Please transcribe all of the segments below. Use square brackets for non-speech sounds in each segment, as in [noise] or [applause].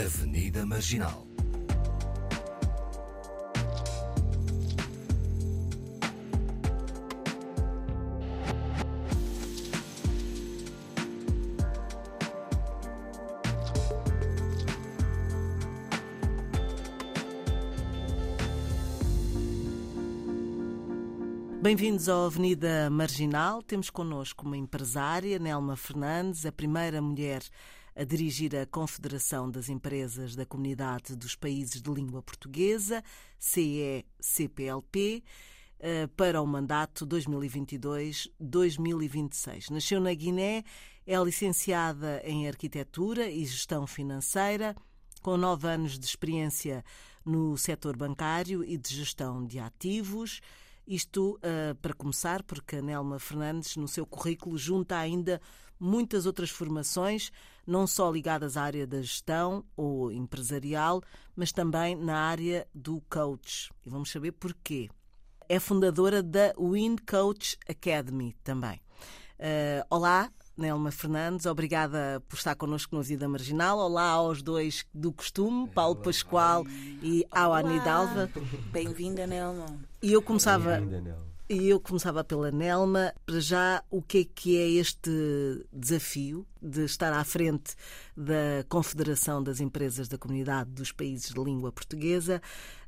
Avenida Marginal. Bem-vindos à Avenida Marginal. Temos connosco uma empresária, Nelma Fernandes, a primeira mulher a dirigir a Confederação das Empresas da Comunidade dos Países de Língua Portuguesa, CE-CPLP, eh, para o mandato 2022-2026. Nasceu na Guiné, é licenciada em Arquitetura e Gestão Financeira, com nove anos de experiência no setor bancário e de gestão de ativos. Isto uh, para começar, porque a Nelma Fernandes, no seu currículo, junta ainda muitas outras formações, não só ligadas à área da gestão ou empresarial, mas também na área do coach. E vamos saber porquê. É fundadora da Win Coach Academy também. Uh, olá, Nelma Fernandes, obrigada por estar connosco no Vida Marginal. Olá aos dois do costume, Paulo Pascoal e Awane Dalva. Bem-vinda, Nelma. E eu começava. E eu começava pela Nelma. Para já, o que é que é este desafio de estar à frente da Confederação das Empresas da Comunidade dos Países de Língua Portuguesa?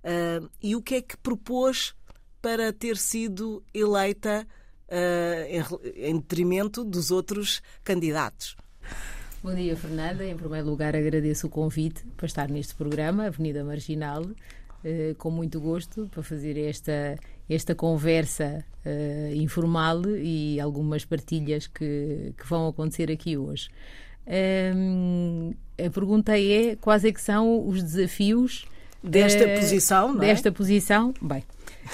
Uh, e o que é que propôs para ter sido eleita uh, em, em detrimento dos outros candidatos. Bom dia, Fernanda. Em primeiro lugar, agradeço o convite para estar neste programa, Avenida Marginal, uh, com muito gosto para fazer esta, esta conversa uh, informal e algumas partilhas que, que vão acontecer aqui hoje. Um, a pergunta é quais é que são os desafios desta uh, posição, não é? desta posição. Bem,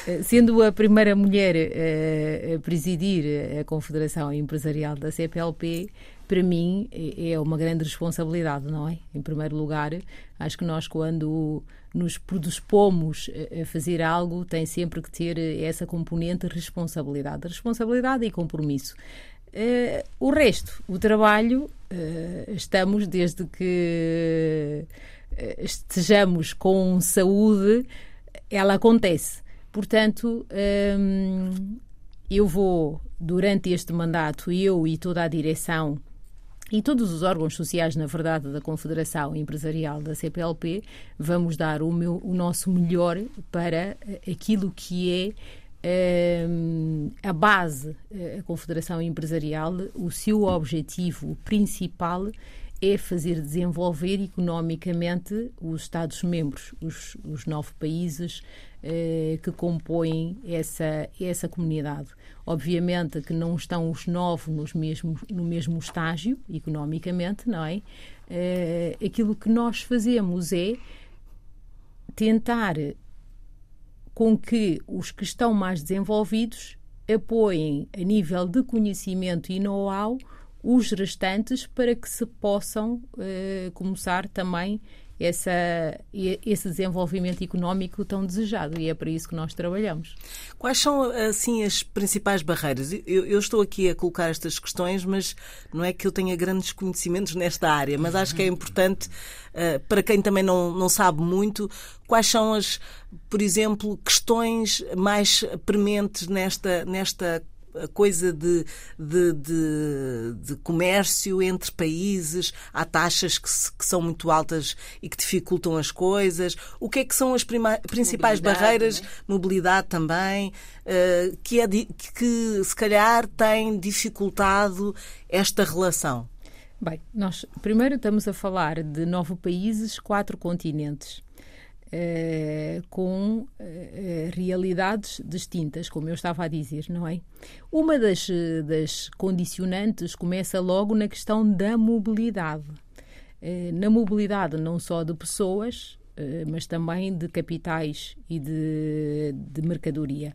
eh, sendo a primeira mulher uh, a presidir a Confederação Empresarial da CPLP, para mim é uma grande responsabilidade, não é? Em primeiro lugar, acho que nós quando nos predispomos a fazer algo, tem sempre que ter essa componente de responsabilidade, responsabilidade e compromisso. Uh, o resto, o trabalho, uh, estamos desde que estejamos com saúde, ela acontece. Portanto, hum, eu vou, durante este mandato, eu e toda a direção e todos os órgãos sociais, na verdade, da Confederação Empresarial da CPLP, vamos dar o, meu, o nosso melhor para aquilo que é hum, a base, a Confederação Empresarial, o seu objetivo principal é fazer desenvolver economicamente os Estados-membros, os, os, nove países eh, que compõem essa, essa comunidade. Obviamente que não estão os nove nos mesmos, no mesmo estágio, economicamente, não é? Eh, aquilo que nós fazemos é tentar com que os que estão mais desenvolvidos apoiem a nível de conhecimento e know-how os restantes para que se possam uh, começar também essa, esse desenvolvimento económico tão desejado e é para isso que nós trabalhamos. Quais são, assim, as principais barreiras? Eu, eu, estou aqui a colocar estas questões, mas não é que eu tenha grandes conhecimentos nesta área, mas acho que é importante, uh, para quem também não, não sabe muito, quais são as, por exemplo, questões mais prementes nesta, nesta a coisa de, de, de, de, comércio entre países, há taxas que, se, que, são muito altas e que dificultam as coisas. O que é que são as prima, principais mobilidade, barreiras? Né? Mobilidade também, uh, que, é, que se calhar tem dificultado esta relação. Bem, nós primeiro estamos a falar de nove países, quatro continentes. Uh, com uh, realidades distintas, como eu estava a dizer, não é? Uma das, das condicionantes começa logo na questão da mobilidade. Na mobilidade não só de pessoas, mas também de capitais e de, de mercadoria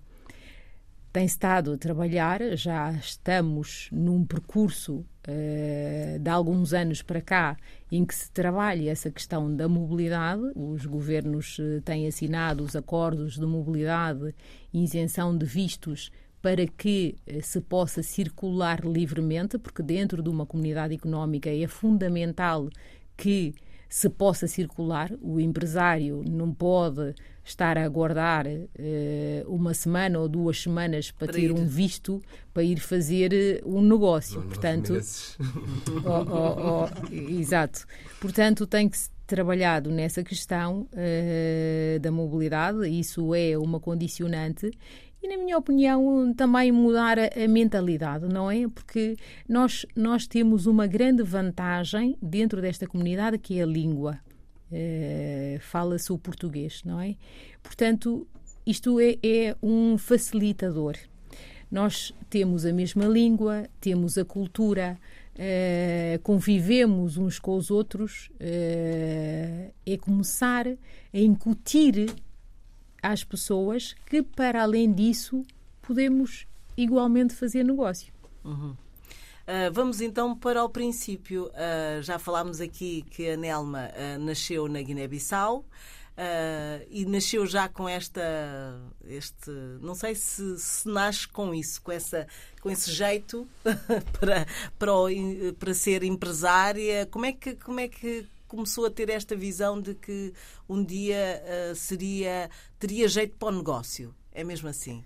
tem estado a trabalhar, já estamos num percurso uh, de alguns anos para cá em que se trabalha essa questão da mobilidade. Os governos uh, têm assinado os acordos de mobilidade e isenção de vistos para que uh, se possa circular livremente, porque dentro de uma comunidade económica é fundamental que se possa circular. O empresário não pode estar a aguardar uh, uma semana ou duas semanas para, para ter ir. um visto para ir fazer eh, um negócio. Não, Portanto, oh, oh, oh, exato. Portanto, tem que trabalhado nessa questão uh, da mobilidade, isso é uma condicionante e, na minha opinião, também mudar a, a, mentalidade, não é? Porque nós, nós temos uma grande vantagem dentro desta comunidade que é a língua. Uh, Fala-se o português, não é? Portanto, isto é, é um facilitador. Nós temos a mesma língua, temos a cultura, uh, convivemos uns com os outros, uh, é começar a incutir às pessoas que, para além disso, podemos igualmente fazer negócio. Uhum. Uh, vamos então para o princípio. Uh, já falámos aqui que a Nelma uh, nasceu na Guiné-Bissau. E nasceu já com esta este não sei se, se nasce com isso com essa com esse jeito [laughs] para para, o, para ser empresária como é que como é que começou a ter esta visão de que um dia uh, seria teria jeito para o negócio é mesmo assim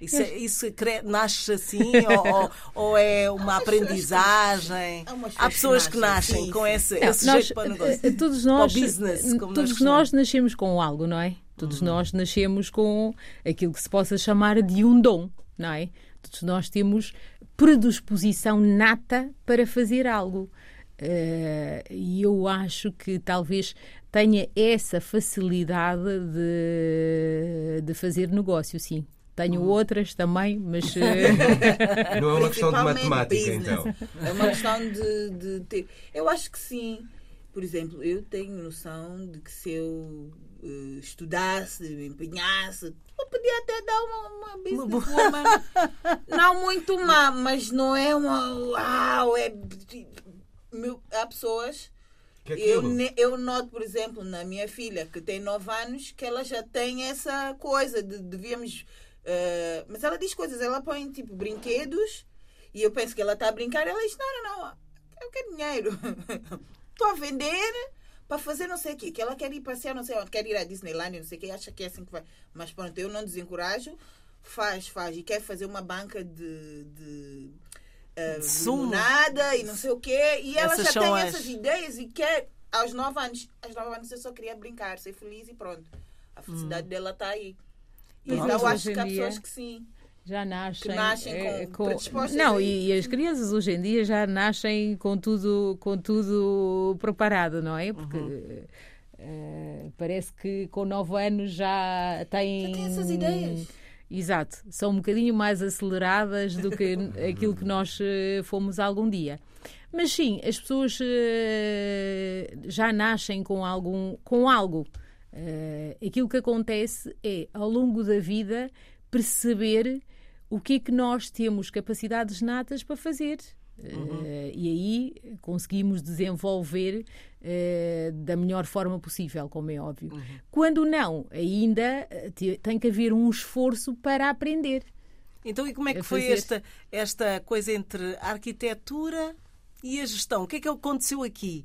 isso, é, isso nasce assim [laughs] ou, ou, é uma aprendizagem? Há pessoas que nascem sim, com esse, não, esse nós, jeito para o negócio. Eh, todos nós, business, todos nós, nós nascemos com algo, não é? Todos hum. nós nascemos com aquilo que se possa chamar de um dom, não é? Todos nós temos predisposição nata para fazer algo. Uh, e eu acho que talvez tenha essa facilidade de, de fazer negócio, sim. Tenho hum. outras também, mas. Eh, [laughs] Não é uma questão de matemática, business. então. É uma questão de, de ter. Eu acho que sim. Por exemplo, eu tenho noção de que se eu uh, estudasse, me empenhasse, eu podia até dar uma, uma businesswoman. não muito má, mas não é uma. Uau! É, meu, há pessoas. É eu, eu noto, por exemplo, na minha filha, que tem 9 anos, que ela já tem essa coisa de devíamos Uh, mas ela diz coisas, ela põe tipo brinquedos e eu penso que ela está a brincar. Ela diz: Não, não, não, eu quero dinheiro. [laughs] Estou a vender para fazer não sei o quê. Que ela quer ir passear, não sei onde, quer ir à Disneyland, não sei o quê, acha que é assim que vai. Mas pronto, eu não desencorajo. Faz, faz. E quer fazer uma banca de. de uh, nada e não sei o quê. E ela já tem as... essas ideias e quer, aos 9 anos, aos 9 anos eu só queria brincar, ser feliz e pronto. A felicidade hum. dela está aí. Mas eu acho que há pessoas que sim já nascem, nascem é, com, com não e, e, as crianças hoje em dia já nascem com tudo com tudo preparado não é porque uhum. uh, parece que com nove anos já têm já têm essas ideias exato. São um bocadinho mais aceleradas do que [laughs] aquilo que nós uh, fomos algum dia. Mas sim as pessoas uh, já nascem com algum com algo. Uh, aquilo que acontece é, ao longo da vida, perceber o que é que nós temos capacidades natas para fazer. Uhum. Uh, e aí conseguimos desenvolver uh, da melhor forma possível, como é óbvio. Uhum. Quando não, ainda tem que haver um esforço para aprender. Então, e como é que foi esta, esta coisa entre a arquitetura e a gestão? O que é que aconteceu aqui?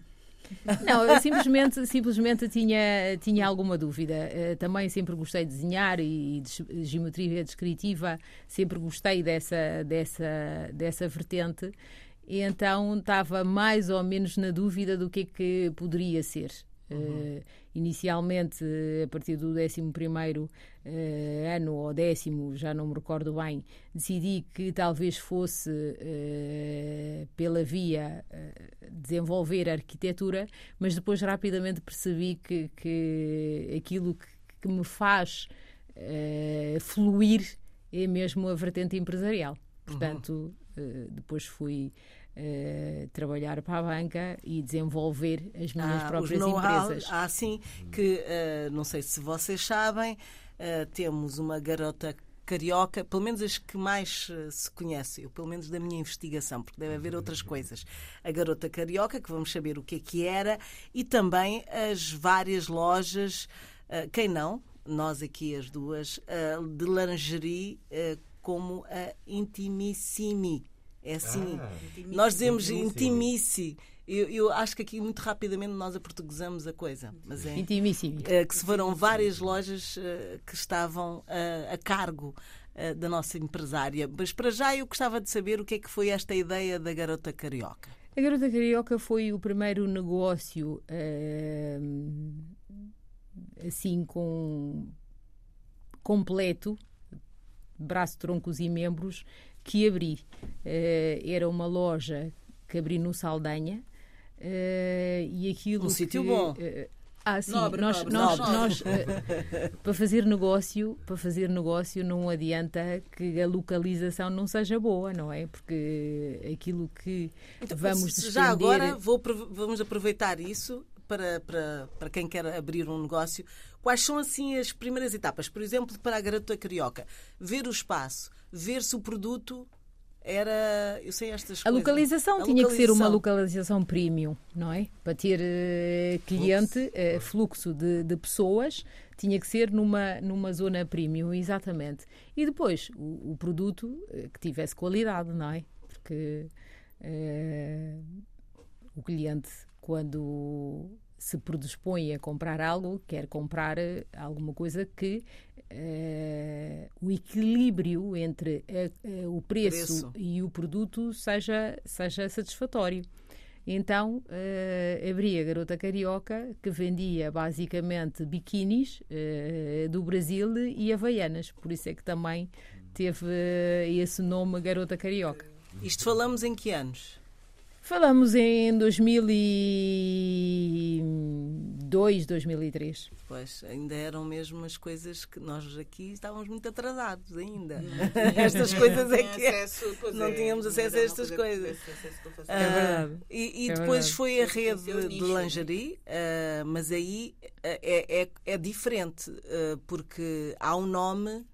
Não, eu simplesmente, simplesmente tinha, tinha alguma dúvida. Eh, também sempre gostei de desenhar e de geometria descritiva, sempre gostei dessa, dessa, dessa vertente. E então estava mais ou menos na dúvida do que é que poderia ser. Uhum. Uh, inicialmente, a partir do 11 uh, eh, ano ou décimo, já não me recordo bem, decidi que talvez fosse uh, pela via desenvolver a arquitetura, mas depois rapidamente percebi que, que aquilo que, que me faz fluir é mesmo a vertente empresarial. Portanto, uhum. Depois fui Uh, trabalhar para a banca e desenvolver as minhas ah, próprias empresas. Há sim que, uh, não sei se vocês sabem, temos uma garota carioca, pelo menos as que mais se conhecem, pelo menos da minha investigação, porque deve haver outras coisas. A garota carioca, que vamos saber o que é que era, e também as várias lojas, quem não, nós aqui as duas, de lingerie, como a Intimissimi é assim. Ah, nós dizemos intimice. Eu, eu, acho que aqui muito rapidamente nós aportuguesamos a coisa. Mas é, Intimíssimo. é, que se foram várias lojas uh, que estavam uh, a cargo uh, da nossa empresária. Mas para já eu gostava de saber o que é que foi esta ideia da garota carioca. A garota carioca foi o primeiro negócio assim com completo, braço, troncos e membros, que abri. era uma loja que abri no Saldanha, Uh, e aquilo um que, sítio bom. Uh, ah, sim, nobre, nós, nobre, nós, nobre. nós uh, [laughs] para fazer negócio, para fazer negócio não adianta que a localização não seja boa, não é? Porque aquilo que então, vamos despender... Já agora vou, vamos aproveitar isso para, para, para quem quer abrir um negócio. Quais são assim as primeiras etapas? Por exemplo, para a garota carioca, ver o espaço, ver se o produto era. Eu sei estas a coisas. Localização A tinha que ser uma localização. localização premium, não é? Para ter uh, cliente, uh, fluxo de, de, pessoas, tinha que ser numa, numa zona premium, exatamente. E depois, o, o produto uh, que tivesse qualidade, não é? Porque o cliente, quando se predispõe a comprar algo, quer comprar alguma coisa que uh, o equilíbrio entre a, a, o preço, preço, e o produto seja, seja satisfatório. Então, uh, abri a Garota Carioca, que vendia basicamente biquínis uh, do Brasil e havaianas. Por isso é que também teve esse nome Garota Carioca. Isto falamos em que anos? Falamos em 2002, 2003. Pois, ainda eram mesmo as coisas que nós aqui estávamos muito atrasados ainda. [laughs] estas coisas é que acesso, [laughs] não é, tínhamos acesso a estas coisas. É verdade. Uh, e, e é depois verdade. foi a rede de lingerie, uh, mas aí é, é, é diferente, uh, porque há um nome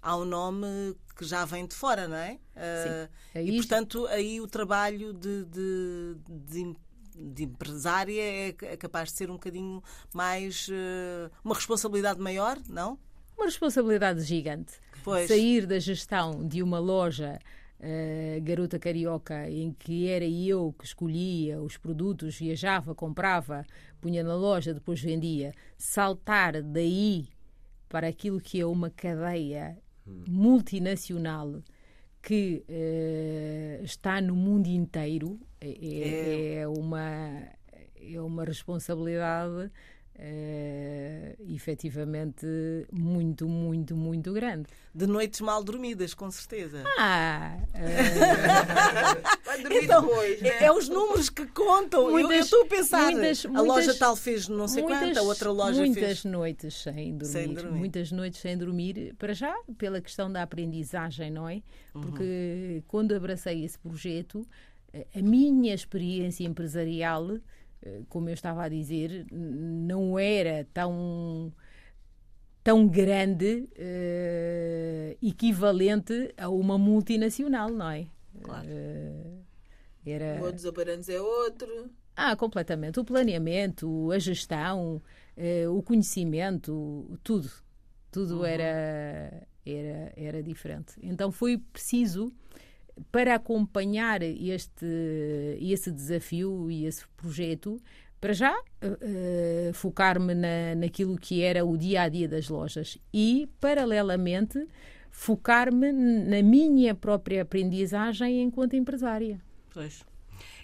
há um nome que já vem de fora, não é? Uh, e, portanto, aí o trabalho de, de, de, de empresária é, é, capaz de ser um bocadinho mais. Uh, uma responsabilidade maior, não? Uma responsabilidade gigante. Pois. Sair da gestão de uma loja. Uh, garota carioca, em que era eu que escolhia os produtos, viajava, comprava, punha na loja, depois vendia, saltar daí para aquilo que é uma cadeia multinacional que uh, está no mundo inteiro é, é, uma é uma responsabilidade uh, efetivamente muito, muito, muito grande. De noites mal dormidas, com certeza. Ah! [laughs] Uh... Dormir então, depois, né? é, é, os números que contam. Muitas, eu, eu estou a pensar. Muitas, a muitas, loja tal fez não sei muitas, quanta, a outra loja muitas fez. Muitas noites sem dormir, sem dormir. Muitas noites sem dormir, para já, pela questão da aprendizagem, não é? Porque Uhum. quando abracei esse projeto, a minha experiência empresarial como eu estava a dizer, não era tão tão grande, uh, equivalente a uma multinacional, não é? Claro. Uh, era... O dos é outro. Ah, completamente. O planeamento, a gestão, uh, o conhecimento, tudo. Tudo uhum. era, era, era diferente. Então foi preciso para acompanhar este, esse desafio e esse projeto, para já uh, focar-me na, naquilo que era o dia a dia das lojas e, paralelamente, focar-me na minha própria aprendizagem enquanto empresária. Pois.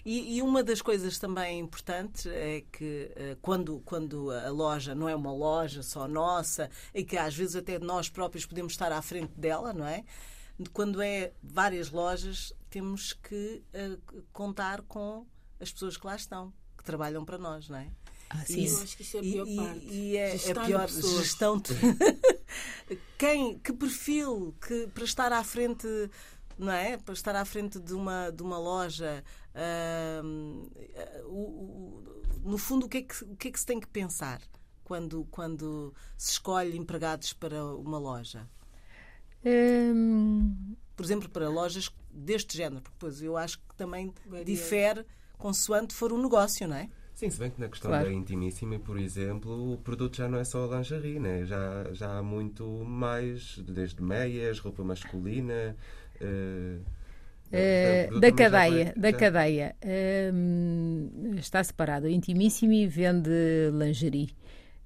E, e, uma das coisas também importantes é que uh, quando, quando a loja não é uma loja só nossa e que às vezes até nós próprios podemos estar à frente dela, não é? Quando é várias lojas, temos que uh, contar com as pessoas que lá estão, que trabalham para nós, não é? Ah, sim. E, eu acho que isso é a pior e, parte. E é gestão a pior gestão. De... [laughs] Quem, que perfil que, para estar à frente, não é? Para estar à frente de uma, de uma loja, uh, no fundo, o que, é que, o que é que se tem que pensar quando, quando se escolhe empregados para uma loja? Hum... Por exemplo, para lojas deste género, porque depois eu acho que também difere consoante for um negócio, não é? Sim, se bem que na questão Claro. da Intimissima, por exemplo, o produto já não é só lingerie, né? já, já há muito mais, desde meias, roupa masculina. eh, Uh, da cadeia, da cadeia uh, está separado. Intimissimi vende lingerie.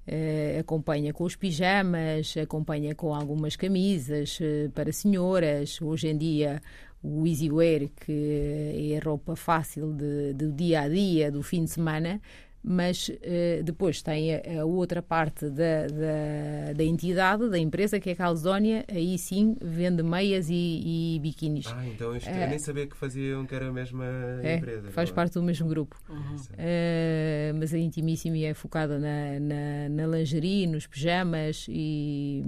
Uh, acompanha com os pijamas, acompanha com algumas camisas para senhoras. Hoje em dia, o easy wear, que é a roupa fácil de, do dia a dia, do fim de semana, mas uh, depois tem a, a, outra parte da, da, da, entidade, da empresa, que é a Calzónia, aí sim vende meias e, e biquínis. Ah, então isto, uh, eu nem sabia que faziam que era a mesma é, empresa. Faz parte do mesmo grupo. Uhum. Uh, mas a Intimissimi é focada na, na, na lingerie, nos pijamas e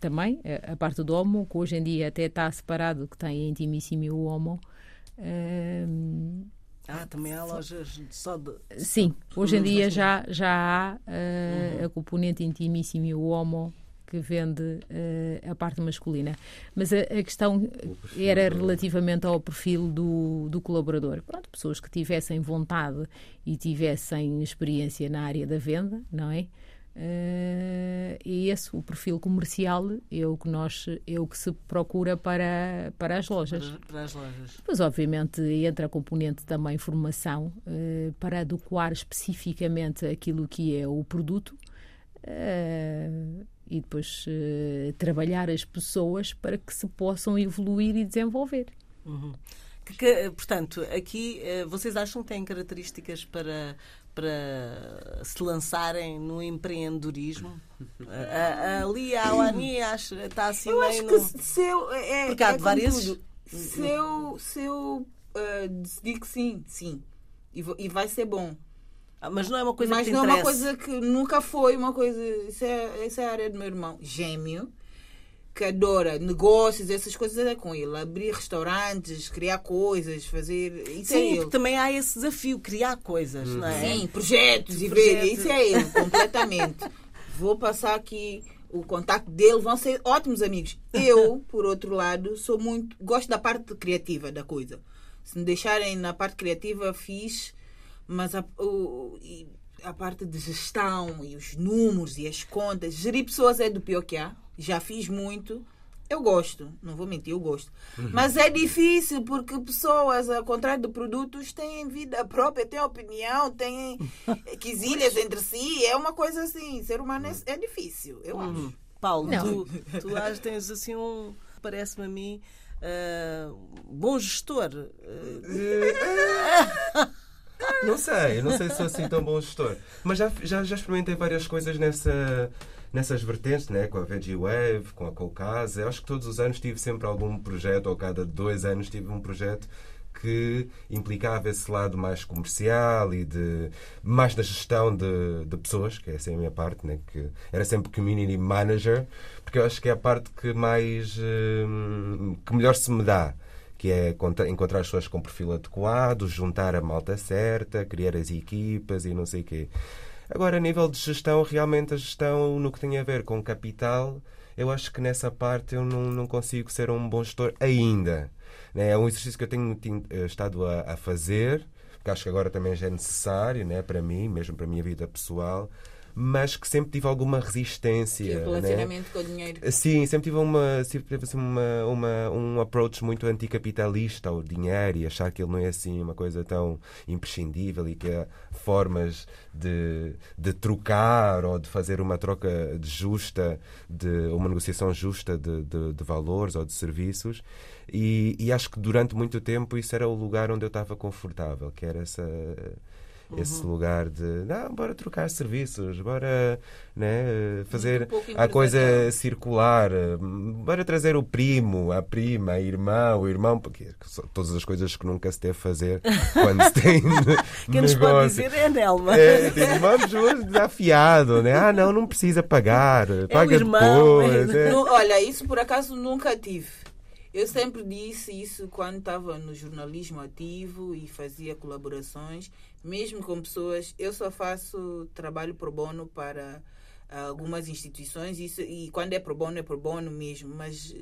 também a, a, parte do homo, que hoje em dia até está separado, que tem a Intimissimi e o homo. Uh, ah, também há lojas só de. Sim, hoje em dia já, já há uh, uhum. a componente intimíssima e o homo que vende uh, a parte masculina. Mas a, a questão era relativamente ao perfil do, do colaborador. Pronto, pessoas que tivessem vontade e tivessem experiência na área da venda, não é? Uh, e esse, o perfil comercial, é o que, nós, é o que se procura para, para as lojas. Para, para as lojas. Pois, obviamente, entra a componente também formação uh, para adequar especificamente aquilo que é o produto uh, e depois trabalhar as pessoas para que se possam evoluir e desenvolver. Uhum. Que, que, portanto, aqui vocês acham que têm características para para se lançarem no empreendedorismo? Ali a Alani está assim eu acho no... que se eu, é, Porque há é várias... Se eu, se eu uh, decidir que sim, sim. E, e vai ser bom. Ah, mas não é uma coisa mas que não é uma coisa que nunca foi uma coisa. Isso é, essa é a área do meu irmão gêmeo que adora negócios, essas coisas é com ele. Abrir restaurantes, criar coisas, fazer. Isso é Sim, é ele. também há esse desafio, criar coisas, não é? Sim, projetos e ver. Isso é ele, completamente. [laughs] Vou passar aqui o contato dele, vão ser ótimos amigos. Eu, por outro lado, sou muito. gosto da parte criativa da coisa. Se me deixarem na parte criativa, fiz, mas a, o, a parte de gestão e os números e as contas, gerir pessoas é do pior que há já fiz muito. Eu gosto, não vou mentir, eu gosto. Uhum. Mas é difícil porque pessoas, ao contrário de produtos, têm vida própria, têm opinião, têm [laughs] quesilhas entre si. É uma coisa assim. Ser humano é, é difícil, eu uhum. acho. Paulo, tu, tu tens assim um, parece-me a mim, uh, bom gestor. [laughs] não sei, não sei se sou assim tão bom gestor. Mas já, já, já experimentei várias coisas nessa nessas vertentes, né, com a Veggie Wave, com a Caucasa. Acho que todos os anos tive sempre algum projeto, ou cada dois anos tive um projeto que implicava esse lado mais comercial e de mais da gestão de, de pessoas, que essa é a minha parte, né? que era sempre community manager, porque eu acho que é a parte que mais hum, que melhor se me dá que é encontrar as pessoas com perfil adequado, juntar a malta certa, criar as equipas e não sei o quê. Agora, a nível de gestão, realmente a gestão no que tem a ver com capital, eu acho que nessa parte eu não, não consigo ser um bom gestor ainda. Né? É um exercício que eu tenho eh, estado a, a fazer, que acho que agora também já é necessário né, para mim, mesmo para a minha vida pessoal mas que sempre tive alguma resistência. Que é relacionamento né? com o dinheiro. Sim, sempre tive, uma, sempre tive assim, uma, uma, um approach muito anticapitalista ao dinheiro e achar que ele não é assim uma coisa tão imprescindível e que há formas de, de trocar ou de fazer uma troca justa, de uma negociação justa de, de, de valores ou de serviços. E, e acho que durante muito tempo isso era o lugar onde eu estava confortável, que era essa esse uhum. lugar de não, bora trocar serviços, bora né, fazer um a coisa circular, bora trazer o primo, a prima, a irmã, o irmão, porque são todas as coisas que nunca se deve fazer [laughs] quando se tem. Quem nos pode dizer é Nelma. É, tem, vamos desafiado, né? Ah, não, não precisa pagar, paga é irmão, depois. É. olha, isso por acaso nunca tive. Eu sempre disse isso quando estava no jornalismo ativo e fazia colaborações, mesmo com pessoas. Eu só faço trabalho pro bono para algumas instituições isso, e quando é pro bono, é pro bono mesmo. Mas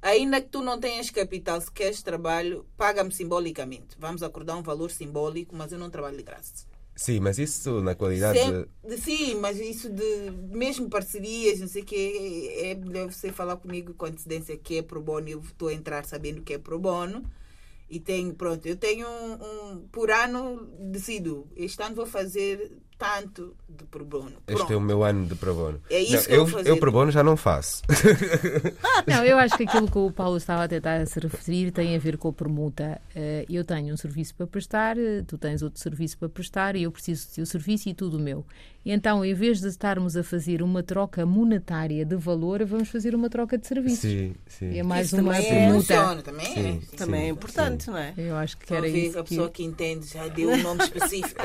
ainda que tu não tenhas capital, se queres trabalho, paga-me simbolicamente. Vamos acordar um valor simbólico, mas eu não trabalho de graça. Sim, mas isso na qualidade. de... Sim, mas isso de mesmo parcerias, não sei o que, é melhor você falar comigo com antecedência que é pro bono. Eu estou a entrar sabendo que é pro bono e tenho, pronto, eu tenho um, um, por ano decido, este ano vou fazer tanto de pro bono. Este Pronto. é o meu ano de pro bono. É isso Não, que eu eu, fazer. eu pro bono já não faço. Não, eu acho que aquilo que o Paulo estava a tentar se referir tem a ver com a permuta. Eh, Eu tenho um serviço para prestar, eh, tu tens outro serviço para prestar e eu preciso do teu serviço e tudo o meu. Então, em vez de estarmos a fazer uma troca monetária de valor, vamos fazer uma troca de serviços. Sim, sim. É mais Isso uma também é- permuta. Funciona, também Sim. é. Também é Sim, importante, não é? Eu acho que Só era ver isso a que... pessoa que entende já deu um nome [laughs] específico.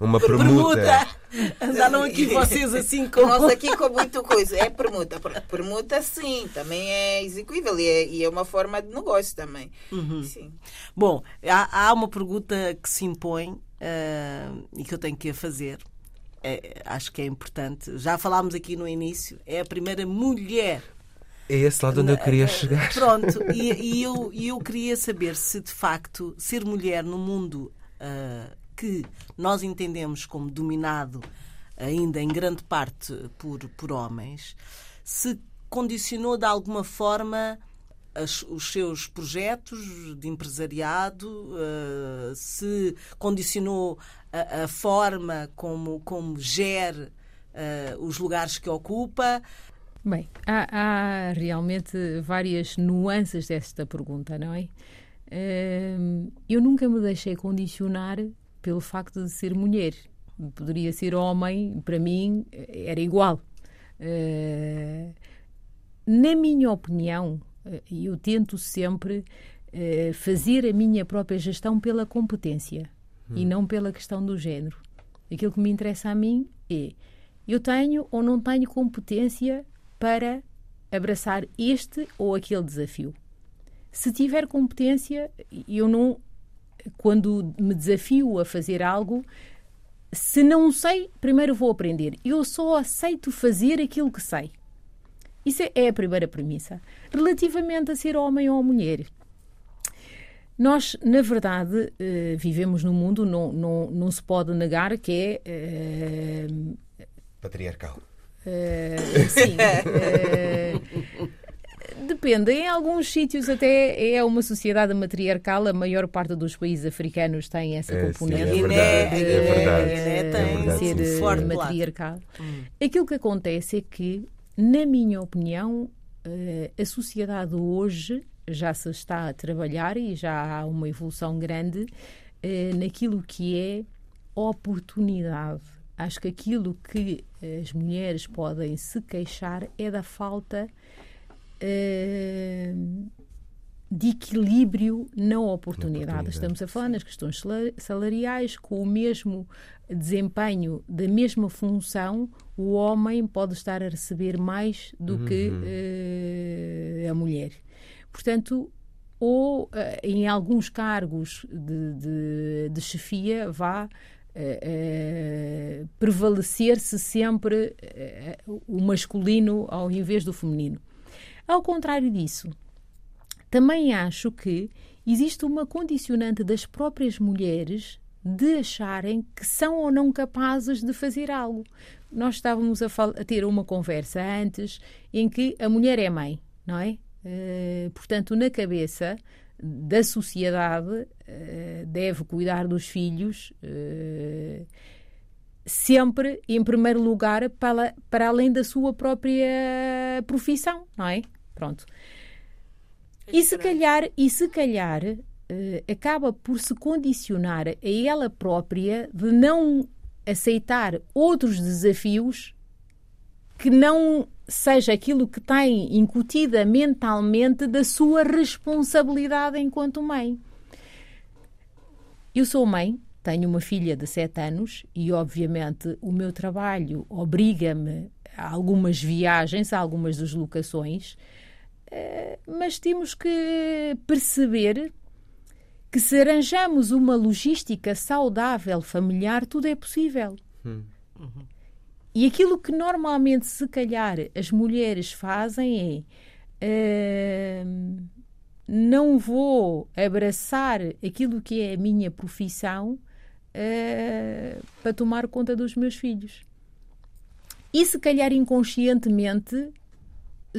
Uma permuta. [laughs] Andaram aqui vocês assim com. Nós aqui com muita coisa. É permuta. Per- Permuta, sim, também é execuível e é, e é uma forma de negócio também. Uhum. Sim. Bom, há, há uma pergunta que se impõe ah, e que eu tenho que a fazer. É, acho que é importante. Já falámos aqui no início. É a primeira mulher. É esse lado onde eu queria chegar. Pronto, [laughs] e, e eu, e eu queria saber se de facto ser mulher no mundo ah, que nós entendemos como dominado ainda em grande parte por, por homens, se condicionou de alguma forma as- os seus projetos de empresariado, ah, se condicionou a, a forma como, como gere ah, os lugares que ocupa. Bem, há, há realmente várias nuances desta pergunta, não é? Hum, Eu nunca me deixei condicionar pelo facto de ser mulher. Poderia ser homem, para mim era igual. Eh, Na minha opinião, eh, eu tento sempre eh, fazer a minha própria gestão pela competência e não pela questão do género. Aquilo que me interessa a mim é eu tenho ou não tenho competência para abraçar este ou aquele desafio. Se tiver competência, eu não. Quando me desafio a fazer algo, se não sei, primeiro vou aprender. Eu só aceito fazer aquilo que sei. Isso é- a primeira premissa. Relativamente a ser homem ou mulher, nós, na verdade, eh, vivemos num mundo, não, não, não se pode negar que é. eh, Patriarcal. eh, sim. [laughs] depende. Em alguns sítios até é uma sociedade matriarcal. A maior parte dos países africanos tem essa É, sim, componente. é Guiné, verdade. É verdade. É tem verdade, ser sim, eh, sim. forte matriarcal. Aquilo que acontece é que, na minha opinião, eh, a sociedade hoje já se está a trabalhar e já há uma evolução grande eh, naquilo que é oportunidade. Acho que aquilo que as mulheres podem se queixar é da falta eh, de equilíbrio na oportunidade. oportunidade, Estamos a falar nas questões sala- salariais, com o mesmo desempenho da mesma função, o homem pode estar a receber mais do que eh, a mulher. Portanto, ou eh, em alguns cargos de, de, de chefia vá eh, eh, prevalecer-se sempre eh, o masculino ao invés do feminino. Ao contrário disso, também acho que existe uma condicionante das próprias mulheres de acharem que são ou não capazes de fazer algo. Nós estávamos a, a ter uma conversa antes em que a mulher é mãe, não é? Eh, portanto, na cabeça da sociedade, eh, deve cuidar dos filhos eh, sempre em primeiro lugar para, para além da sua própria profissão, não é? Pronto. E se calhar, e se calhar eh, acaba por se condicionar a ela própria de não aceitar outros desafios que não seja aquilo que tem incutida mentalmente da sua responsabilidade enquanto mãe. Eu sou mãe, tenho uma filha de 7 anos e, obviamente, o meu trabalho obriga-me a algumas viagens, a algumas deslocações, mas temos que perceber que se arranjamos uma logística saudável familiar, tudo é possível. E aquilo que normalmente, se calhar, as mulheres fazem é. hum, não vou abraçar aquilo que é a minha profissão eh, para tomar conta dos meus filhos. E se calhar inconscientemente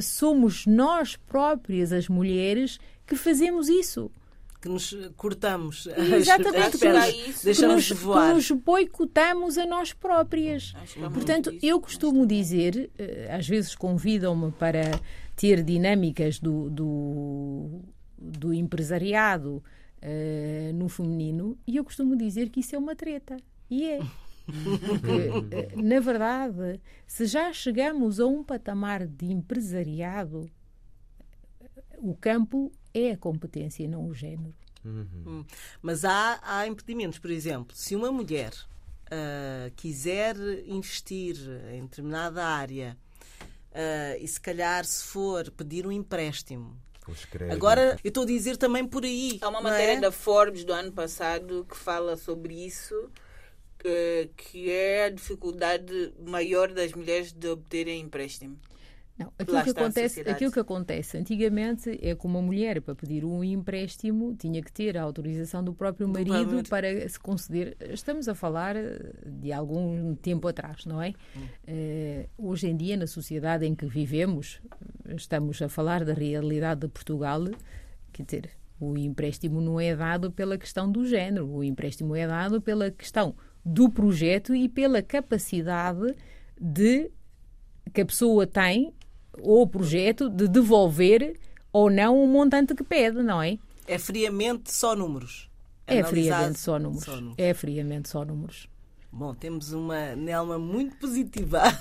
somos nós próprias, as mulheres, que fazemos isso. que nos cortamos. Exatamente, as que nos, deixamos que de voar. Que nos boicotamos a nós próprias. Portanto, eu costumo dizer, eh, às vezes convidam-me para ter dinâmicas do, do, do empresariado uh, no feminino, e eu costumo dizer que isso é uma treta. E é. Porque, [laughs] eh, na verdade, se já chegamos a um patamar de empresariado, o campo é a competência, não o género. Uhum. Mas há, há impedimentos. Por exemplo, se uma mulher uh, quiser investir em determinada área uh, e se calhar se for pedir um empréstimo Agora, eu estou a dizer também por aí. Há uma matéria é? da Forbes do ano passado que fala sobre isso, que, que é a dificuldade maior das mulheres de obterem empréstimo. Não, aquilo que, acontece, aquilo que acontece antigamente é que uma mulher, para pedir um empréstimo, tinha que ter a autorização do próprio marido do para se conceder. Estamos a falar de algum tempo atrás, não é? Hum. Uh, hoje em dia, na sociedade em que vivemos, estamos a falar da realidade de Portugal, quer dizer, o empréstimo não é dado pela questão do género, o empréstimo é dado pela questão do projeto e pela capacidade de que a pessoa tem ou projeto de devolver ou não o montante que pede, não é? É friamente só números. É friamente só números. só números. É friamente só números. Bom, temos uma Nelma muito positiva. [laughs]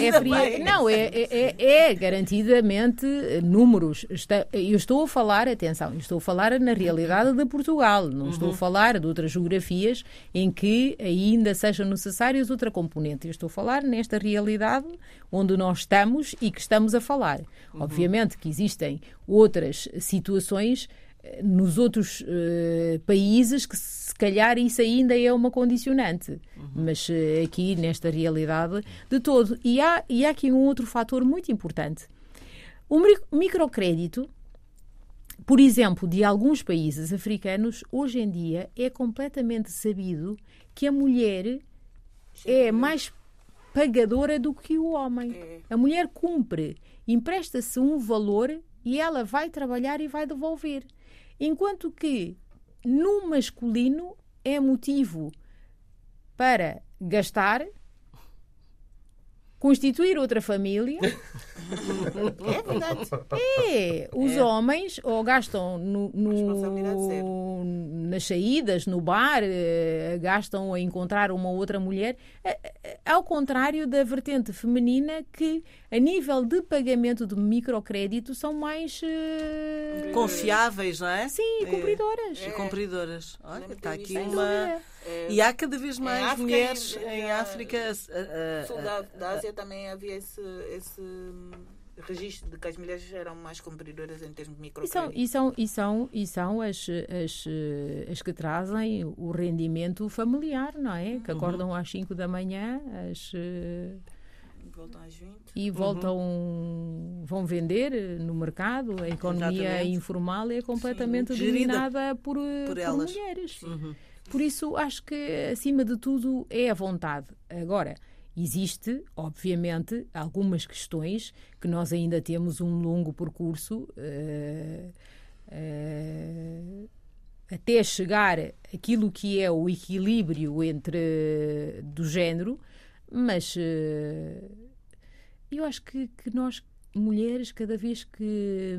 é fria, não, é, é, é, é, garantidamente números. Está, eu estou a falar, atenção, estou a falar na realidade de Portugal, não uhum. estou a falar de outras geografias em que ainda sejam necessárias outra componente. Eu estou a falar nesta realidade onde nós estamos e que estamos a falar. Uhum. Obviamente que existem outras situações nos outros uh, países que se calhar isso ainda é uma condicionante, uhum. mas uh, aqui nesta realidade de todo. E há, e há aqui um outro fator muito importante. O microcrédito, por exemplo, de alguns países africanos, hoje em dia é completamente sabido que a mulher é mais pagadora do que o homem. É. A mulher cumpre, empresta-se um valor e ela vai trabalhar e vai devolver. Enquanto que no masculino é motivo para gastar, constituir outra família. [laughs] é verdade. É. Os é. homens ou gastam no, no nas saídas, no bar, eh, gastam a encontrar uma outra mulher, eh, eh, ao contrário da vertente feminina que, a nível de pagamento de microcrédito, são mais confiáveis, não é? Sim, cumpridoras. É. Cumpridoras. Olha, está aqui uma. É, e há cada vez mais África, mulheres em, em África. A, sul da, da Ásia também havia esse, esse registro de que as mulheres eram mais cumpridoras em termos de microcrédito. E são, e são, e são, as, as, as que trazem o rendimento familiar, não é? Que uhum. acordam às 5 da manhã, as voltam às 20. E voltam, uhum. vão vender no mercado. A economia Exatamente. informal é completamente Sim, dominada por, por, por mulheres. Uhum. Por isso, acho que, acima de tudo, é a vontade. Agora, existe, obviamente, algumas questões que nós ainda temos um longo percurso uh, uh, até chegar aquilo que é o equilíbrio entre do género, mas uh, eu acho que, que nós mulheres cada vez que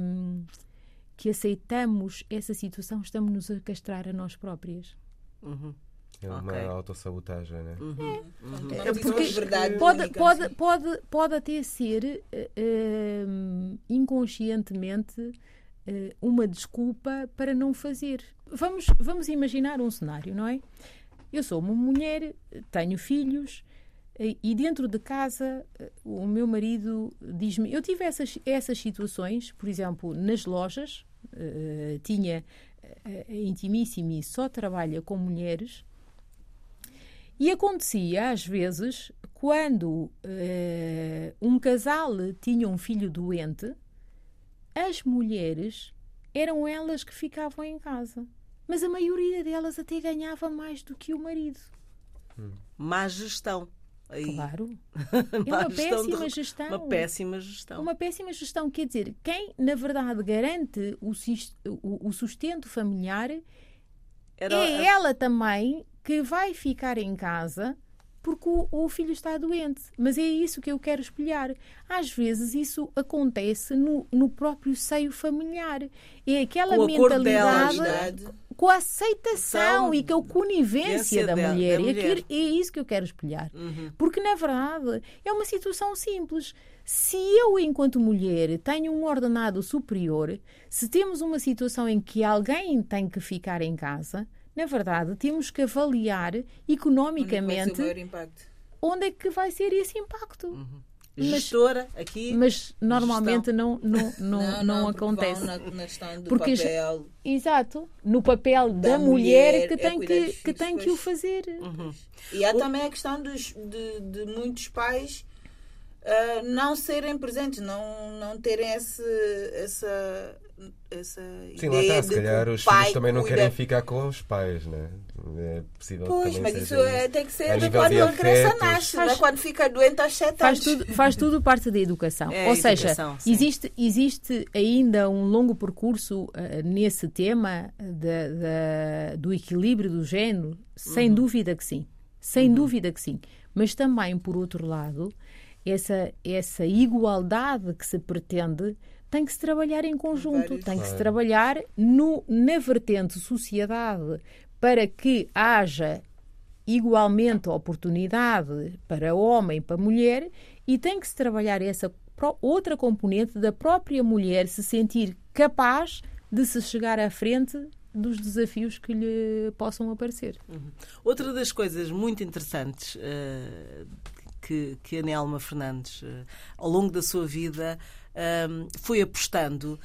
que aceitamos essa situação estamos-nos a castrar a nós próprias. Uhum. É uma okay. autossabotagem, né? Uhum. É. Uhum. É porque verdade, pode, pode, pode, pode até ser uh, inconscientemente uh, uma desculpa para não fazer. Vamos, vamos imaginar um cenário, não é? Eu sou uma mulher, tenho filhos e dentro de casa o meu marido diz-me. Eu tive essas, essas situações, por exemplo, nas lojas, uh, tinha a Intimissimi só trabalha com mulheres. E acontecia, às vezes, quando uh, um casal tinha um filho doente, as mulheres eram elas que ficavam em casa. Mas a maioria delas até ganhava mais do que o marido. Hum. Má gestão. Aí. Claro. [laughs] É uma péssima gestão. Uma péssima gestão. Uma péssima gestão. Quer dizer, quem, na verdade, garante o, o sustento familiar Era... é ela também que vai ficar em casa porque o, o, filho está doente. Mas é isso que eu quero espelhar. Às vezes isso acontece no, no próprio seio familiar. É aquela o mentalidade com a aceitação São e com a conivência da, da, mulher. Da mulher. É, é, isso que eu quero espelhar. Uhum. Porque, na verdade, é uma situação simples. Se eu, enquanto mulher, tenho um ordenado superior, se temos uma situação em que alguém tem que ficar em casa, na verdade, temos que avaliar economicamente onde é que vai, onde é que vai ser esse impacto. Uhum. Gestora aqui. Mas normalmente [laughs] não, não, não, não, não acontece. Na, na questão do porque, papel. Exato, no papel da, da mulher, mulher, que tem, é que, que, tem que o fazer. Uhum. E há o... também a questão dos, de, de muitos pais uh, não serem presentes, não, não terem esse, essa essa Sim, lá está. Se calhar os filhos também não querem ficar com os pais, né? É possível pois, mas isso é, tem que ser de quando a criança nasce, faz, quando fica doente aos 7 faz Tudo, faz tudo parte da educação. É Ou seja, existe, existe ainda um longo percurso uh, nesse tema de, de, do equilíbrio do género? Sem uhum. dúvida que sim. Sem uhum. dúvida que sim. Mas também, por outro lado, essa, essa igualdade que se pretende tem que se trabalhar em conjunto, tem que se trabalhar no, na vertente sociedade para que haja igualmente oportunidade para homem e para mulher e tem que se trabalhar essa outra componente da própria mulher se sentir capaz de se chegar à frente dos desafios que lhe possam aparecer. Uhum. Outra das coisas muito interessantes uh, que, que a Nelma Fernandes, uh, ao longo da sua vida, um, foi apostando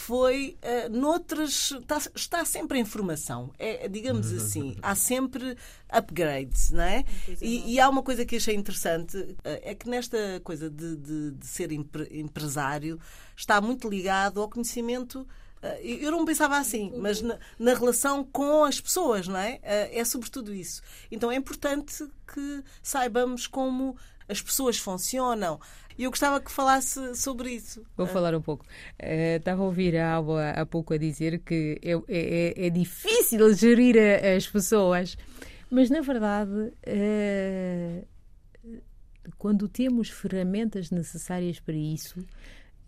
foi uh, noutras. Está, está, sempre em formação. É, digamos [laughs] assim, há sempre upgrades, não é? E, e, há uma coisa que achei interessante: uh, é que nesta coisa de, de, de ser empresário está muito ligado ao conhecimento. Uh, eu não pensava assim, mas na, na, relação com as pessoas, não é? Uh, é sobretudo isso. Então é importante que saibamos como as pessoas funcionam, e eu gostava que falasse sobre isso. Vou falar um pouco. Uh, estava a ouvir a Alba há pouco a dizer que é, é, é, é difícil gerir a, as pessoas, mas na verdade. Uh, quando temos ferramentas necessárias para isso,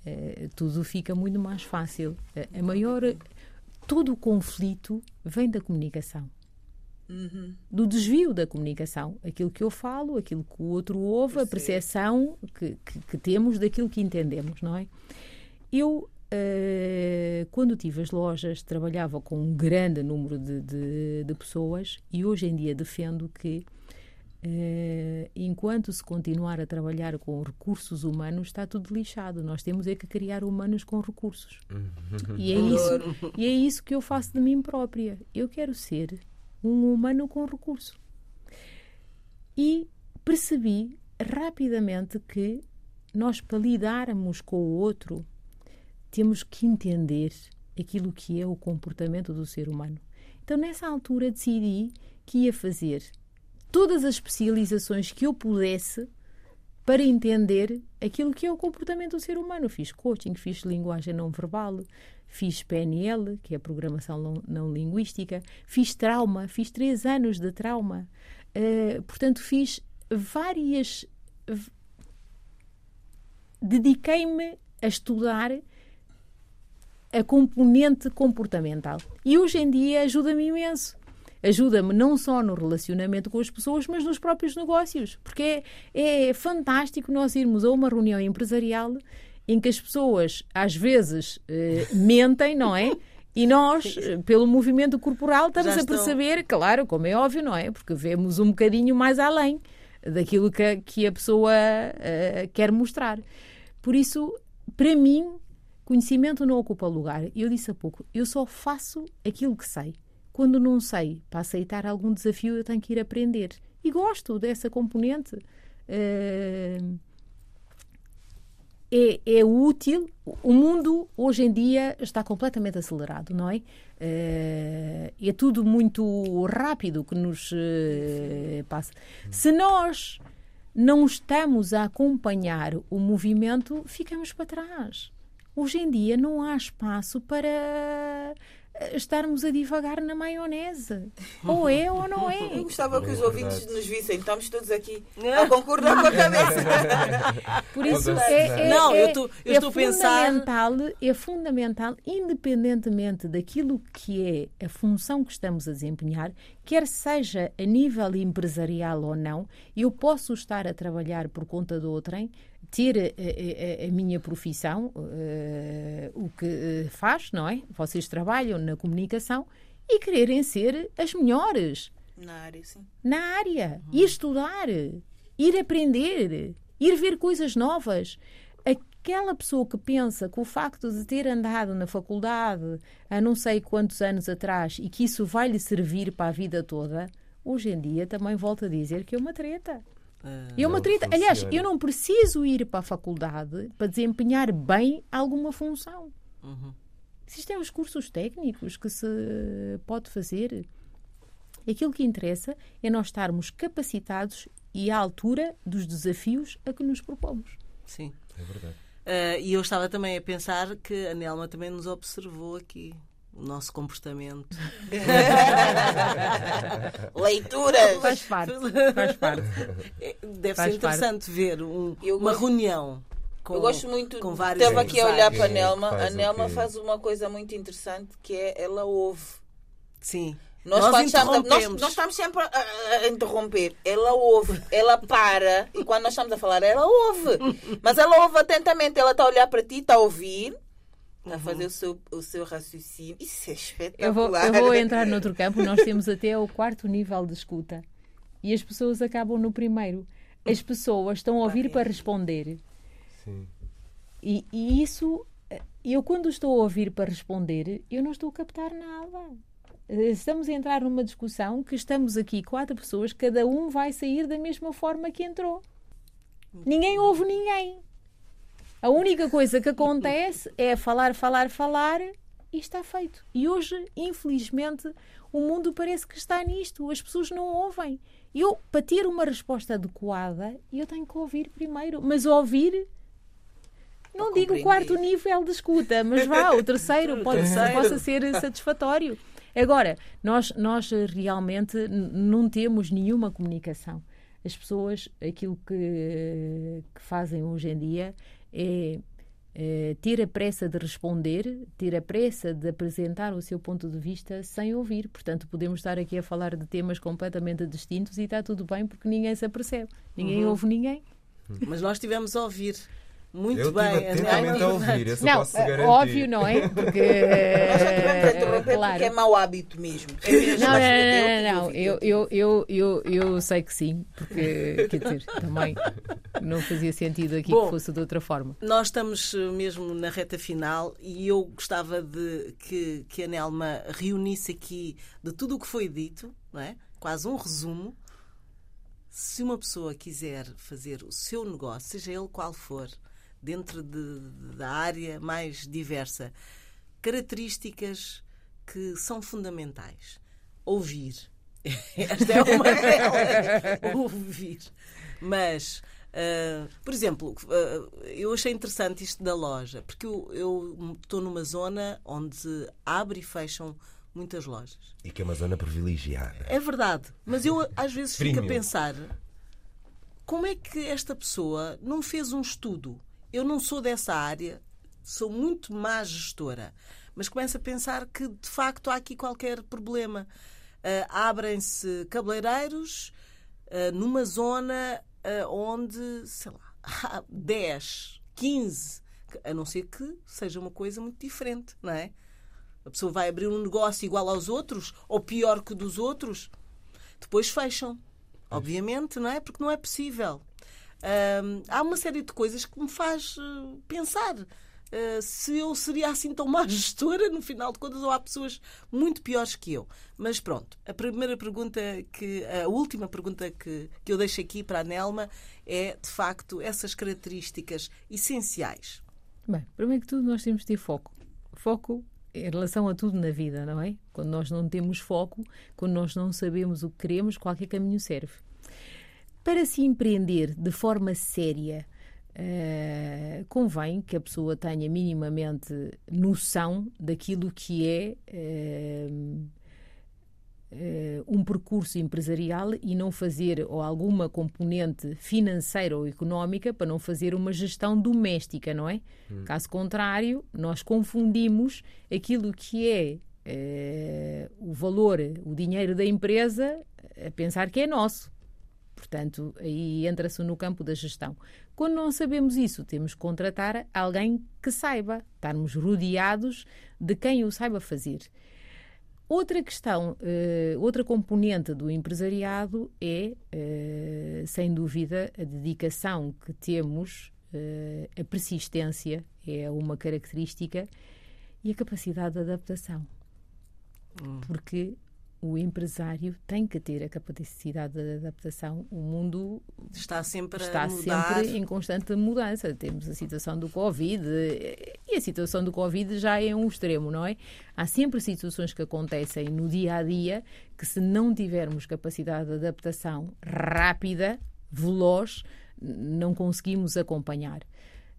uh, tudo fica muito mais fácil. a maior. Todo o conflito vem da comunicação. Uhum. do desvio da comunicação. Aquilo que eu falo, aquilo que o outro ouve, a percepção que, que, que temos daquilo que entendemos, não é? Eu, uh, quando tive as lojas, trabalhava com um grande número de, de, de pessoas e hoje em dia defendo que Uh, enquanto se continuar a trabalhar com recursos humanos, está tudo lixado. Nós temos é que criar humanos com recursos. Uhum. e, é isso, e é isso que eu faço de mim própria. Eu quero ser um humano com recurso. E percebi rapidamente que nós, para lidarmos com o outro, temos que entender aquilo que é o comportamento do ser humano. Então, nessa altura, decidi que ia fazer todas as especializações que eu pudesse para entender aquilo que é o comportamento do ser humano. Fiz coaching, fiz linguagem não verbal, fiz PNL, que é Programação não, não Linguística, fiz trauma, fiz três anos de trauma. Uh, portanto, fiz várias. Dediquei-me a estudar a componente comportamental. E hoje em dia ajuda-me imenso ajuda-me não só no relacionamento com as pessoas, mas nos próprios negócios. Porque é, é fantástico nós irmos a uma reunião empresarial em que as pessoas às vezes eh, mentem, não é? E nós, eh, pelo movimento corporal, estamos a perceber, claro, como é óbvio, não é? Porque vemos um bocadinho mais além daquilo que, que a pessoa uh, quer mostrar. Por isso, para mim, conhecimento não ocupa lugar. Eu disse há pouco, eu só faço aquilo que sei. Quando não sei, para aceitar algum desafio, eu tenho que ir aprender. E gosto dessa componente. Uh, é, é, útil. O mundo hoje em dia está completamente acelerado, não é? Uh, é tudo muito rápido que nos uh, passa. Se nós não estamos a acompanhar o movimento, ficamos para trás. Hoje em dia não há espaço para estarmos a divagar na maionese. [laughs] Ou é ou não é. Eu gostava que os é ouvintes nos vissem. Estamos todos aqui a concordar com a cabeça. Por isso é, é, não, eu, tô, eu é estou fundamental, pensar... é fundamental, independentemente daquilo que é a função que estamos a desempenhar, quer seja a nível empresarial ou não, eu posso estar a trabalhar por conta de outrem, ter a, a, a minha profissão, uh, o que eh, faz, não é? Vocês trabalham na comunicação e quererem ser as melhores. Na área, sim. Na área. Uhum. Ir estudar, ir aprender, ir ver coisas novas. Aquela pessoa que pensa que o facto de ter andado na faculdade há não sei quantos anos atrás e que isso vai lhe servir para a vida toda, hoje em dia também volta a dizer que é uma treta. Ah, é uma treta. Aliás, eu não preciso ir para a faculdade para desempenhar bem alguma função. Uhum. Existem os cursos técnicos que se pode fazer. Aquilo que interessa é nós estarmos capacitados e à altura dos desafios a que nos propomos. Sim. É verdade. Uh, e eu estava também a pensar que a Nelma também nos observou aqui o nosso comportamento. [laughs] Leituras! Faz parte. Faz parte. Deve faz ser interessante parte. ver um, uma reunião. Com, eu gosto muito. Com vários Estava aqui a olhar para a Nelma. A Nelma faz uma coisa muito interessante que é ela ouve. Sim. Nós, nós, estamos, nós, nós, estamos sempre a, a, interromper. Ela ouve, ela para, e quando nós estamos a falar, ela ouve. Mas ela ouve atentamente, ela está a olhar para ti, está a ouvir, Está a fazer o seu, o seu raciocínio. Isso é espetacular. Eu vou, eu vou entrar noutro campo. Nós temos até o quarto nível de escuta. E as pessoas acabam no primeiro. As pessoas estão a ouvir para responder. Sim. E, e isso, eu quando estou a ouvir para responder, eu não estou a captar nada. Estamos a entrar numa discussão que estamos aqui quatro pessoas, cada um vai sair da mesma forma que entrou. Ninguém ouve ninguém. A única coisa que acontece é falar, falar, falar e está feito. E hoje, infelizmente, o mundo parece que está nisto. As pessoas não ouvem. Eu, para ter uma resposta adequada, eu tenho que ouvir primeiro. Mas ouvir não digo o quarto nível de escuta, mas vá, o terceiro [laughs] pode terceiro. possa ser satisfatório. Agora, nós, nós realmente não temos nenhuma comunicação. As pessoas, aquilo que, que fazem hoje em dia é, é ter a pressa de responder, ter a pressa de apresentar o seu ponto de vista sem ouvir. Portanto, podemos estar aqui a falar de temas completamente distintos e está tudo bem porque ninguém se apercebe, ninguém uhum. ouve ninguém. Mas nós tivemos a ouvir muito eu bem. Atentamente a ouvir, isso não, posso garantir. Óbvio, não é? Porque, Nós já tivemos a interromper claro. porque é mau hábito mesmo. É mesmo não, não, não, não, Eu, eu, eu, eu, eu sei que sim, porque, quer dizer, também não fazia sentido aqui Bom, que fosse de outra forma. Nós estamos eh, mesmo na reta final e eu gostava de que, que a Nelma reunisse aqui de tudo o que foi dito, não é? quase um resumo. Se uma pessoa quiser fazer o seu negócio, seja ele qual for, dentro de, da área mais diversa. Características que são fundamentais. Ouvir. [laughs] Esta é uma delas. Ouvir. Mas, uh, por exemplo, uh, eu achei interessante isto da loja, porque eu estou numa zona onde abre e fecham muitas lojas. E que é uma zona privilegiada. É verdade. Mas eu às vezes fico a pensar como é que esta pessoa não fez um estudo eu não sou dessa área, sou muito má gestora, mas começo a pensar que de facto há aqui qualquer problema. Uh, Abrem-se cabeleireiros uh, numa zona uh, onde, sei lá, [laughs] há 10, 15, a não ser que seja uma coisa muito diferente, não é? A pessoa vai abrir um negócio igual aos outros ou pior que o dos outros, depois fecham. Obviamente, não é? Porque não é possível há uma série de coisas que me faz uh, pensar. Uh, se eu seria assim tão [laughs] má gestora, no final de contas, ou há pessoas muito piores que eu. Mas pronto, a primeira pergunta que, a última pergunta que, que eu deixo aqui para a Nelma é, de facto, essas características essenciais. Bem, primeiro que tudo, nós temos de ter foco. Foco em relação a tudo na vida, não é? Quando nós não temos foco, quando nós não sabemos o que queremos, qualquer caminho serve. Para se empreender de forma séria, uh, convém que a pessoa tenha minimamente noção daquilo que é. Uh, uh, um percurso empresarial e não fazer ou alguma componente financeira ou económica para não fazer uma gestão doméstica, não é? Hum. Caso contrário, nós confundimos aquilo que é o valor, o dinheiro da empresa, a pensar que é nosso. Portanto, aí entra-se no campo da gestão. Quando não sabemos isso, temos que contratar alguém que saiba, estarmos rodeados de quem o saiba fazer. Outra questão, uh, outra componente do empresariado é, uh, sem dúvida, a dedicação que temos, uh, a persistência é uma característica e a capacidade de adaptação. Hum. Porque o empresário tem que ter a capacidade de adaptação. O mundo está sempre está sempre em constante mudança. Temos a situação do Covid e a situação do Covid já é um extremo, não é? Há sempre situações que acontecem no dia a dia que se não tivermos capacidade de adaptação rápida, veloz, não conseguimos acompanhar.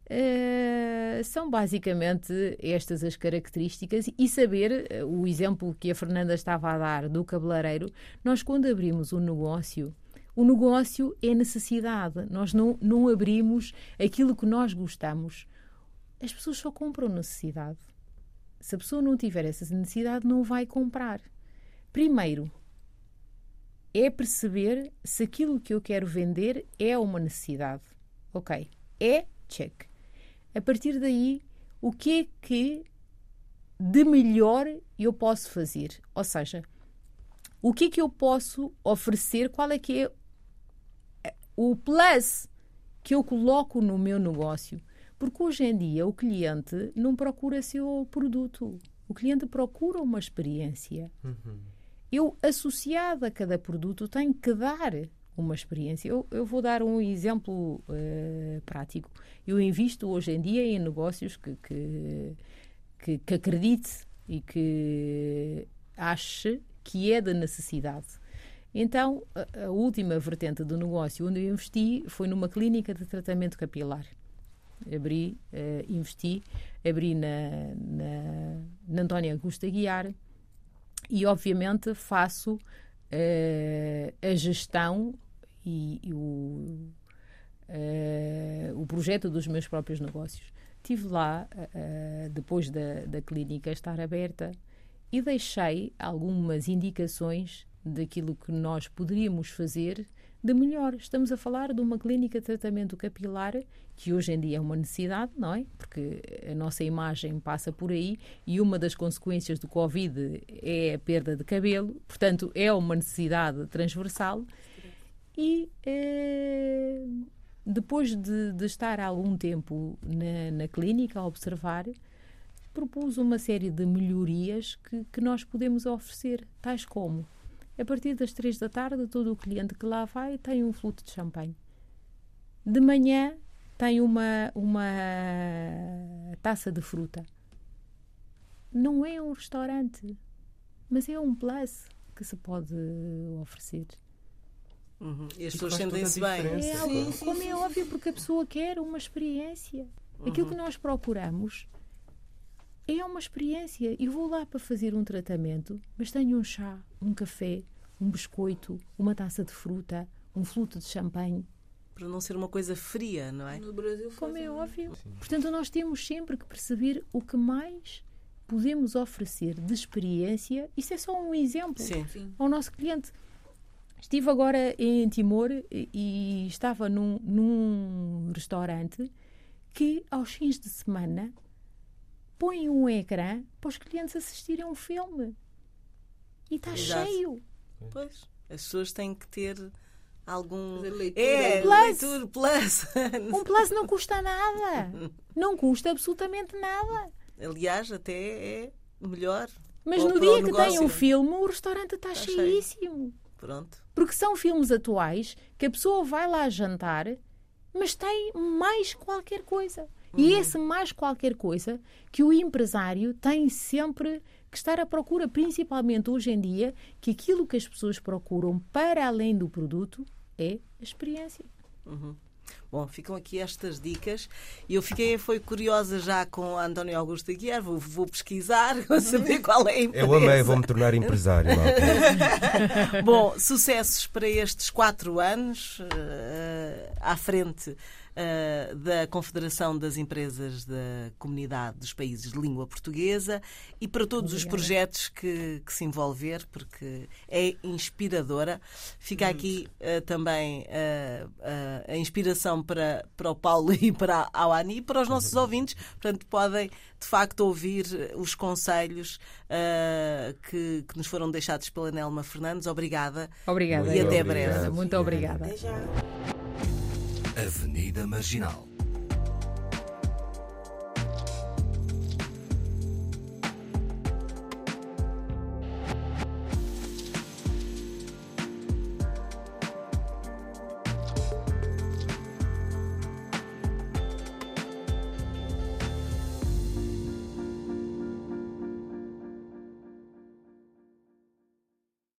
Uh, são basicamente estas as características e saber uh, o exemplo que a Fernanda estava a dar do cabeleireiro. Nós, quando abrimos um negócio, o negócio é necessidade. Nós não, não abrimos aquilo que nós gostamos. As pessoas só compram necessidade. Se a pessoa não tiver essa necessidade, não vai comprar. Primeiro, é perceber se aquilo que eu quero vender é uma necessidade. Ok, é check. A partir daí, o que é que de melhor eu posso fazer? Ou seja, o que é que eu posso oferecer? Qual é que é o plus que eu coloco no meu negócio? Porque hoje em dia o cliente não procura seu produto, o cliente procura uma experiência. Uhum. Eu, associado a cada produto, tenho que dar uma experiência. Eu, eu vou dar um exemplo uh, prático. Eu invisto hoje em dia em negócios que, que, que, que acredite e que ache que é da necessidade. Então, a, a, última vertente do negócio onde eu investi foi numa clínica de tratamento capilar. Abri, uh, investi, abri na, na, na Antónia Augusta Guiar e, obviamente, faço uh, a gestão e, e o, uh, o projeto dos meus próprios negócios. Estive lá, uh, depois da, da clínica estar aberta, e deixei algumas indicações daquilo que nós poderíamos fazer de melhor. Estamos a falar de uma clínica de tratamento capilar que hoje em dia é uma necessidade, não é? Porque a nossa imagem passa por aí e uma das consequências do Covid é a perda de cabelo, portanto, é uma necessidade transversal e eh, depois de, de, estar algum tempo na, na, clínica a observar, propus uma série de melhorias que, que nós podemos oferecer, tais como a partir das três da tarde, todo o cliente que lá vai tem um fluto de champanhe. De manhã tem uma, uma taça de fruta. Não é um restaurante, mas é um plus que se pode oferecer. Uhum. E as pessoas sentem-se bem. É, sim, sim, como sim, é óbvio, porque a pessoa quer uma experiência. Uhum. Aquilo que nós procuramos é uma experiência. Eu vou lá para fazer um tratamento, mas tenho um chá, um café, um biscoito, uma taça de fruta, um fluto de champanhe. Para não ser uma coisa fria, não é? No Brasil Como é óbvio. Sim. Portanto, nós temos sempre que perceber o que mais podemos oferecer de experiência. Isso é só um exemplo Sim. ao nosso cliente. Estive agora em Timor e estava num, num restaurante que, aos fins de semana, põe um ecrã para os clientes assistirem a um filme. E está cheio. Pois, as pessoas têm que ter algum. Leitura. É, plus. leitura plus. Um plus não custa nada. Não custa absolutamente nada. Aliás, até é melhor. Mas no dia que tem um filme, o restaurante está, está cheíssimo. Cheio. Pronto. Porque são filmes atuais que a pessoa vai lá jantar, mas tem mais qualquer coisa. Uhum. E esse mais qualquer coisa que o empresário tem sempre que estar à procura, principalmente hoje em dia, que aquilo que as pessoas procuram para além do produto é a experiência. Uhum. Bom, ficam aqui estas dicas. E eu fiquei foi curiosa já com António Augusto Aguiar. Vou, vou pesquisar, vou saber [laughs] qual é a empresa. Eu amei, vou-me tornar empresário. [laughs] Bom, sucessos para estes quatro anos uh, à frente uh, da Confederação das Empresas da Comunidade dos Países de Língua Portuguesa e para todos Obrigada. os projetos que, que, se envolver, porque é inspiradora. Fica Muito. aqui uh, também uh, a inspiração para, para o Paulo [laughs] e para a Awani e para os nossos ouvintes. Portanto, podem de facto ouvir os conselhos que, que, nos foram deixados pela Nelma Fernandes. Obrigada. Obrigada. E até breve. Muito obrigada. Até já. Avenida Marginal